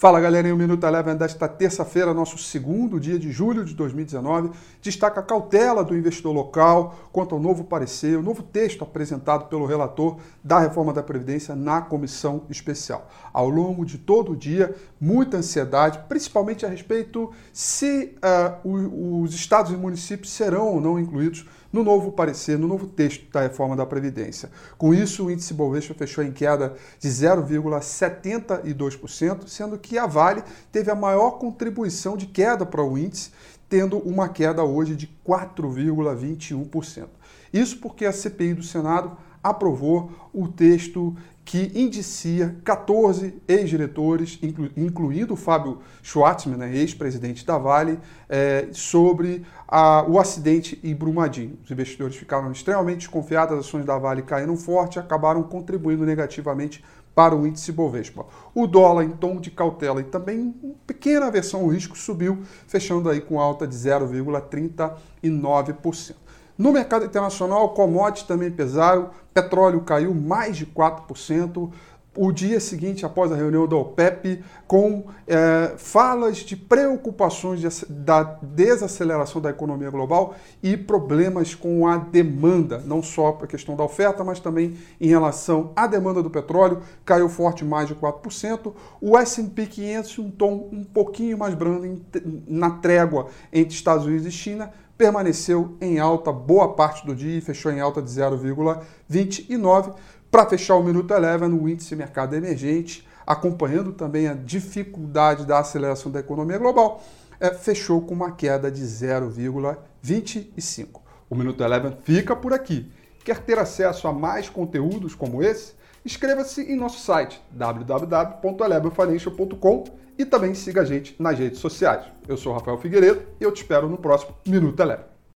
Fala galerinha, o Minuto Eleven desta terça-feira, nosso segundo dia de julho de 2019, destaca a cautela do investidor local quanto ao novo parecer, o novo texto apresentado pelo relator da reforma da Previdência na comissão especial. Ao longo de todo o dia, muita ansiedade, principalmente a respeito se uh, os estados e municípios serão ou não incluídos no novo parecer, no novo texto da reforma da Previdência. Com isso, o índice Bovespa fechou em queda de 0,72%, sendo que a Vale teve a maior contribuição de queda para o índice, tendo uma queda hoje de 4,21%. Isso porque a CPI do Senado aprovou o texto que indicia 14 ex-diretores, inclu incluindo o Fábio Schwartzman, né, ex-presidente da Vale, é, sobre a, o acidente em Brumadinho. Os investidores ficaram extremamente desconfiados, as ações da Vale caíram forte e acabaram contribuindo negativamente para o índice Bovespa. O dólar em tom de cautela e também uma pequena aversão ao risco subiu, fechando aí com alta de 0,39%. No mercado internacional, commodities também pesaram, petróleo caiu mais de 4%, o dia seguinte, após a reunião da OPEP, com é, falas de preocupações de, da desaceleração da economia global e problemas com a demanda, não só para a questão da oferta, mas também em relação à demanda do petróleo, caiu forte mais de 4%. O S&P 500, um tom um pouquinho mais brando na trégua entre Estados Unidos e China, permaneceu em alta boa parte do dia e fechou em alta de 0,29%. Para fechar o Minuto Eleven, o índice mercado emergente, acompanhando também a dificuldade da aceleração da economia global, é, fechou com uma queda de 0,25. O Minuto Eleven fica por aqui. Quer ter acesso a mais conteúdos como esse? Inscreva-se em nosso site www.elevenfinancial.com e também siga a gente nas redes sociais. Eu sou Rafael Figueiredo e eu te espero no próximo Minuto Eleven.